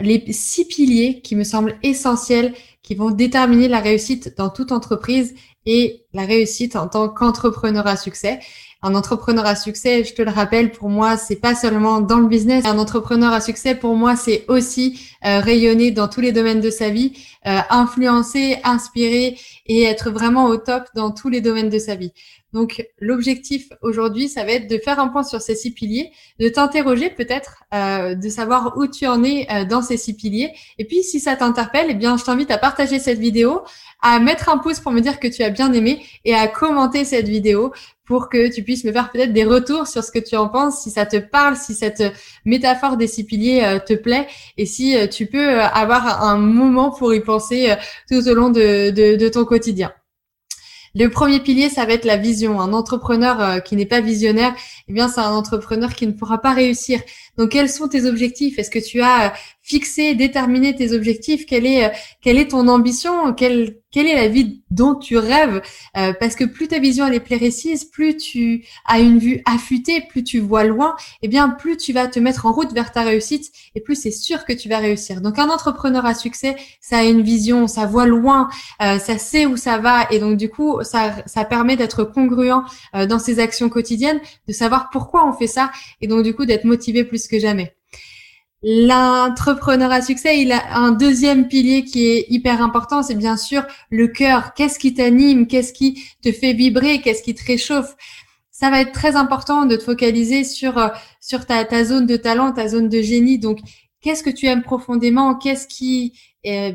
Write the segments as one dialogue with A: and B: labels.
A: les six piliers qui me semblent essentiels, qui vont déterminer la réussite dans toute entreprise et la réussite en tant qu'entrepreneur à succès. Un entrepreneur à succès, je te le rappelle, pour moi, c'est pas seulement dans le business. Un entrepreneur à succès, pour moi, c'est aussi euh, rayonner dans tous les domaines de sa vie, euh, influencer, inspirer et être vraiment au top dans tous les domaines de sa vie. Donc l'objectif aujourd'hui, ça va être de faire un point sur ces six piliers, de t'interroger peut-être, euh, de savoir où tu en es euh, dans ces six piliers. Et puis si ça t'interpelle, eh bien je t'invite à partager cette vidéo, à mettre un pouce pour me dire que tu as bien aimé et à commenter cette vidéo pour que tu puisses me faire peut-être des retours sur ce que tu en penses, si ça te parle, si cette métaphore des six piliers euh, te plaît et si tu peux avoir un moment pour y penser tout au long de, de ton quotidien. Le premier pilier, ça va être la vision. Un entrepreneur euh, qui n'est pas visionnaire, eh bien, c'est un entrepreneur qui ne pourra pas réussir. Donc, quels sont tes objectifs? Est-ce que tu as euh, fixé, déterminé tes objectifs Quelle est, euh, quelle est ton ambition quelle, quelle est la vie dont tu rêves Parce que plus ta vision elle est précise, plus tu as une vue affûtée, plus tu vois loin, eh bien, plus tu vas te mettre en route vers ta réussite et plus c'est sûr que tu vas réussir. Donc, un entrepreneur à succès, ça a une vision, ça voit loin, ça sait où ça va et donc du coup, ça, ça permet d'être congruent dans ses actions quotidiennes, de savoir pourquoi on fait ça et donc du coup d'être motivé plus que jamais. L'entrepreneur à succès, il a un deuxième pilier qui est hyper important, c'est bien sûr le cœur. Qu'est-ce qui t'anime? Qu'est-ce qui te fait vibrer? Qu'est-ce qui te réchauffe? Ça va être très important de te focaliser sur sur ta, ta zone de talent, ta zone de génie. Donc, qu'est-ce que tu aimes profondément? Qu'est-ce qui euh,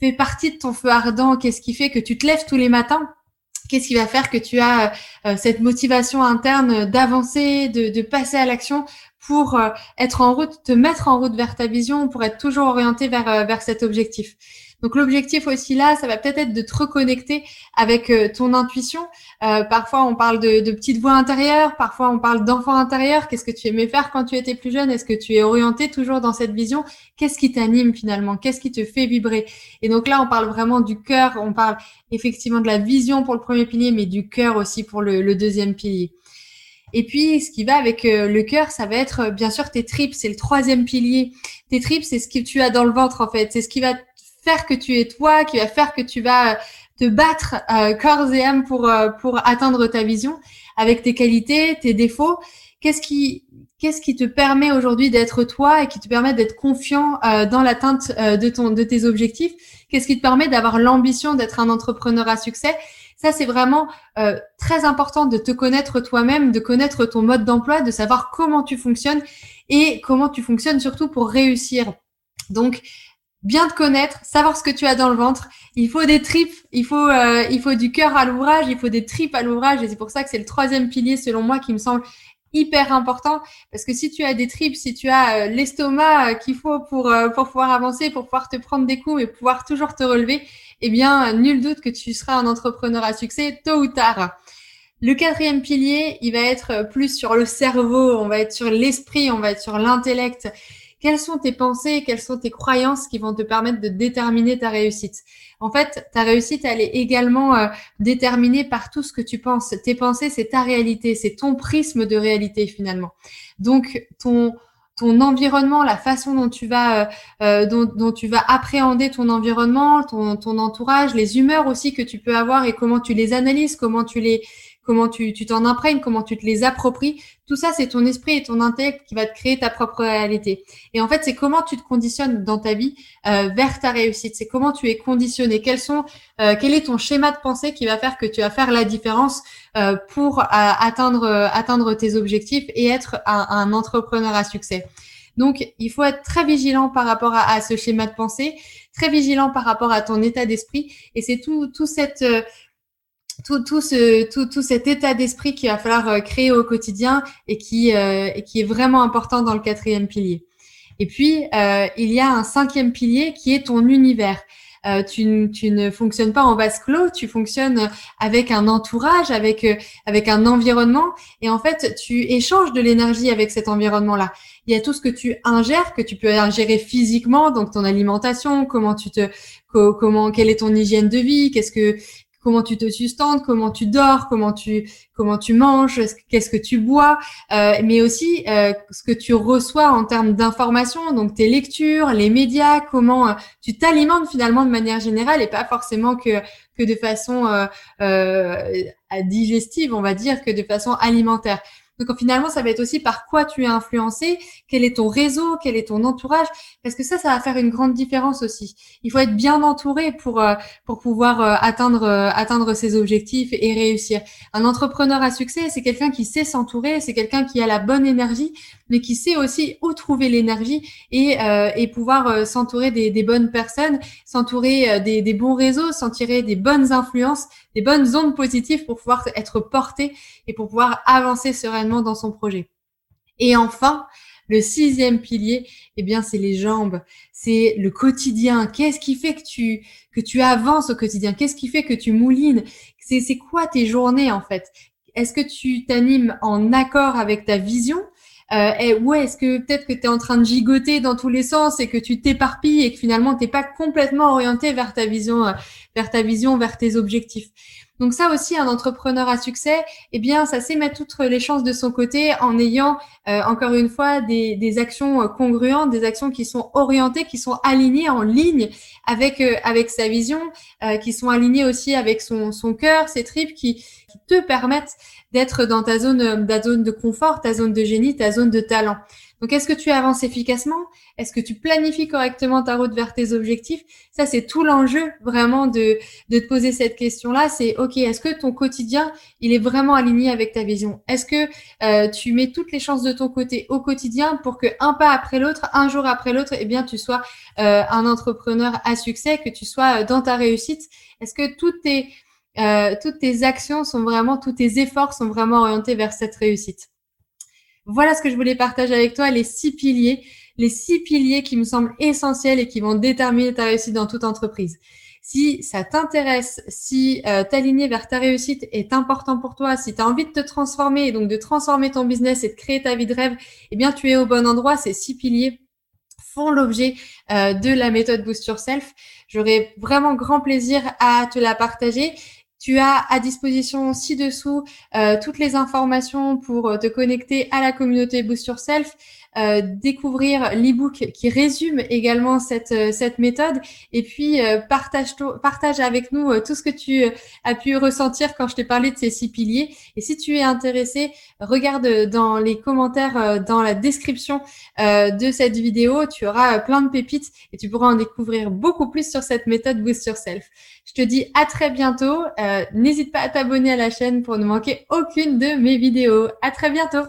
A: fait partie de ton feu ardent? Qu'est-ce qui fait que tu te lèves tous les matins? Qu'est-ce qui va faire que tu as euh, cette motivation interne d'avancer, de, de, passer à l'action? Pour euh, être en route, te mettre en route vers ta vision, pour être toujours orienté vers, euh, vers cet objectif. Donc l'objectif aussi là, ça va peut-être être de te reconnecter avec euh, ton intuition. Parfois on parle de, de petites voix intérieures, parfois on parle d'enfants intérieurs. Qu'est-ce que tu aimais faire quand tu étais plus jeune? Est-ce que tu es orienté toujours dans cette vision? Qu'est-ce qui t'anime finalement? Qu'est-ce qui te fait vibrer? Et donc là on parle vraiment du cœur, on parle effectivement de la vision pour le premier pilier, mais du cœur aussi pour le deuxième pilier. Et puis, ce qui va avec euh, le cœur, ça va être bien sûr tes tripes. C'est le troisième pilier. Tes tripes, c'est ce que tu as dans le ventre en fait. C'est ce qui va faire que tu es toi, qui va faire que tu vas euh, te battre euh, corps et âme pour euh, pour atteindre ta vision avec tes qualités, tes défauts. Qu'est-ce qui qu'est-ce qui te permet aujourd'hui d'être toi et qui te permet d'être confiant euh, dans l'atteinte de ton de tes objectifs? Qu'est-ce qui te permet d'avoir l'ambition d'être un entrepreneur à succès? Ça, c'est vraiment très important de te connaître toi-même, de connaître ton mode d'emploi, de savoir comment tu fonctionnes et comment tu fonctionnes surtout pour réussir. Donc, bien te connaître, savoir ce que tu as dans le ventre. Il faut des tripes, il faut, euh, du cœur à l'ouvrage, il faut des tripes à l'ouvrage. Et c'est pour ça que c'est le troisième pilier, selon moi, qui me semble hyper important. Parce que si tu as des tripes, si tu as euh, l'estomac euh, qu'il faut pour, pour pouvoir avancer, pour pouvoir te prendre des coups et pouvoir toujours te relever, eh bien, nul doute que tu seras un entrepreneur à succès tôt ou tard. Le quatrième pilier, il va être plus sur le cerveau, on va être sur l'esprit, on va être sur l'intellect quelles sont tes pensées, quelles sont tes croyances qui vont te permettre de déterminer ta réussite? En fait, ta réussite, elle est également euh, déterminée par tout ce que tu penses. Tes pensées, c'est ta réalité, c'est ton prisme de réalité finalement. Donc, ton ton environnement, la façon dont tu vas, euh, euh, dont, dont, tu vas appréhender ton environnement, ton, ton entourage, les humeurs aussi que tu peux avoir et comment tu les analyses, comment tu les, comment tu t'en imprègnes, comment tu te les appropries. Tout ça, c'est ton esprit et ton intellect qui va te créer ta propre réalité. Et en fait, c'est comment tu te conditionnes dans ta vie euh, vers ta réussite. C'est comment tu es conditionné. Quels sont, euh, quel est ton schéma de pensée qui va faire que tu vas faire la différence euh, pour atteindre atteindre tes objectifs et être un, un, entrepreneur à succès. Donc, il faut être très vigilant par rapport à, à ce schéma de pensée, très vigilant par rapport à ton état d'esprit. Et c'est tout, tout cette tout, tout, ce, tout, tout cet état d'esprit qu'il va falloir euh, créer au quotidien et qui, euh, et qui est vraiment important dans le quatrième pilier. Et puis, il y a un cinquième pilier qui est ton univers. Euh, tu, tu, ne fonctionnes pas en vase clos, tu fonctionnes avec un entourage, avec euh, avec un environnement, et en fait, tu échanges de l'énergie avec cet environnement-là. Il y a tout ce que tu ingères, que tu peux ingérer physiquement, donc ton alimentation, comment tu te, comment, quelle est ton hygiène de vie, qu'est-ce que comment tu te sustentes, comment tu dors, comment tu comment tu manges, qu'est-ce que tu bois, euh, mais aussi euh, ce que tu reçois en termes d'informations, donc tes lectures, les médias, comment euh, tu t'alimentes finalement de manière générale et pas forcément que que de façon digestive, on va dire, que de façon alimentaire. Donc finalement, ça va être aussi par quoi tu es influencé, quel est ton réseau, quel est ton entourage, parce que ça, ça va faire une grande différence aussi. Il faut être bien entouré pour euh, pour pouvoir euh, atteindre euh, atteindre ses objectifs et réussir. Un entrepreneur à succès, c'est quelqu'un qui sait s'entourer, c'est quelqu'un qui a la bonne énergie, mais qui sait aussi où trouver l'énergie et et pouvoir s'entourer des, bonnes personnes, s'entourer des, des bons réseaux, s'en tirer des bonnes influences, des bonnes ondes positives pour pouvoir être porté et pour pouvoir avancer sereinement dans son projet. Et enfin, le sixième pilier, eh bien, c'est les jambes, c'est le quotidien. Qu'est-ce qui fait que tu avances au quotidien? Qu'est-ce qui fait que tu moulines? C'est c'est quoi tes journées en fait? Est-ce que tu t'animes en accord avec ta vision? Euh, ou est-ce que peut-être que tu es en train de gigoter dans tous les sens et que tu t'éparpilles et que finalement t'es pas complètement orienté vers ta vision, vers ta vision, vers tes objectifs? Donc ça aussi, un entrepreneur à succès, eh bien, ça sait mettre toutes les chances de son côté en ayant, euh, encore une fois, des, actions euh, congruentes, des actions qui sont orientées, qui sont alignées en ligne avec euh, avec sa vision, qui sont alignées aussi avec son, son cœur, ses tripes, qui, qui te permettent d'être dans ta zone, ta zone de confort, ta zone de génie, ta zone de talent. Donc, est-ce que tu avances efficacement? Est-ce que tu planifies correctement ta route vers tes objectifs? Ça, c'est tout l'enjeu vraiment de, de te poser cette question-là. C'est, OK, est-ce que ton quotidien, il est vraiment aligné avec ta vision? Est-ce que euh, tu mets toutes les chances de ton côté au quotidien pour que un pas après l'autre, un jour après l'autre, eh bien, tu sois euh, un entrepreneur à succès, que tu sois dans ta réussite? Est-ce que toutes tes, euh, toutes tes actions sont vraiment, tous tes efforts sont vraiment orientés vers cette réussite? Voilà ce que je voulais partager avec toi, les six piliers, les six piliers qui me semblent essentiels et qui vont déterminer ta réussite dans toute entreprise. Si ça t'intéresse, si euh, t'aligner vers ta réussite est important pour toi, si tu as envie de te transformer et donc de transformer ton business et de créer ta vie de rêve, eh bien tu es au bon endroit. Ces six piliers font l'objet euh, de la méthode Boost Yourself. J'aurai vraiment grand plaisir à te la partager. Tu as à disposition ci-dessous euh, toutes les informations pour euh, te connecter à la communauté Boost Yourself, euh, découvrir l'ebook qui résume également cette, euh, cette méthode et puis partage, partage avec nous tout ce que tu as pu ressentir quand je t'ai parlé de ces six piliers. Et si tu es intéressé, regarde dans les commentaires, dans la description de cette vidéo, tu auras plein de pépites et tu pourras en découvrir beaucoup plus sur cette méthode Boost Yourself. Je te dis à très bientôt. Euh, n'hésite pas à t'abonner à la chaîne pour ne manquer aucune de mes vidéos. À très bientôt.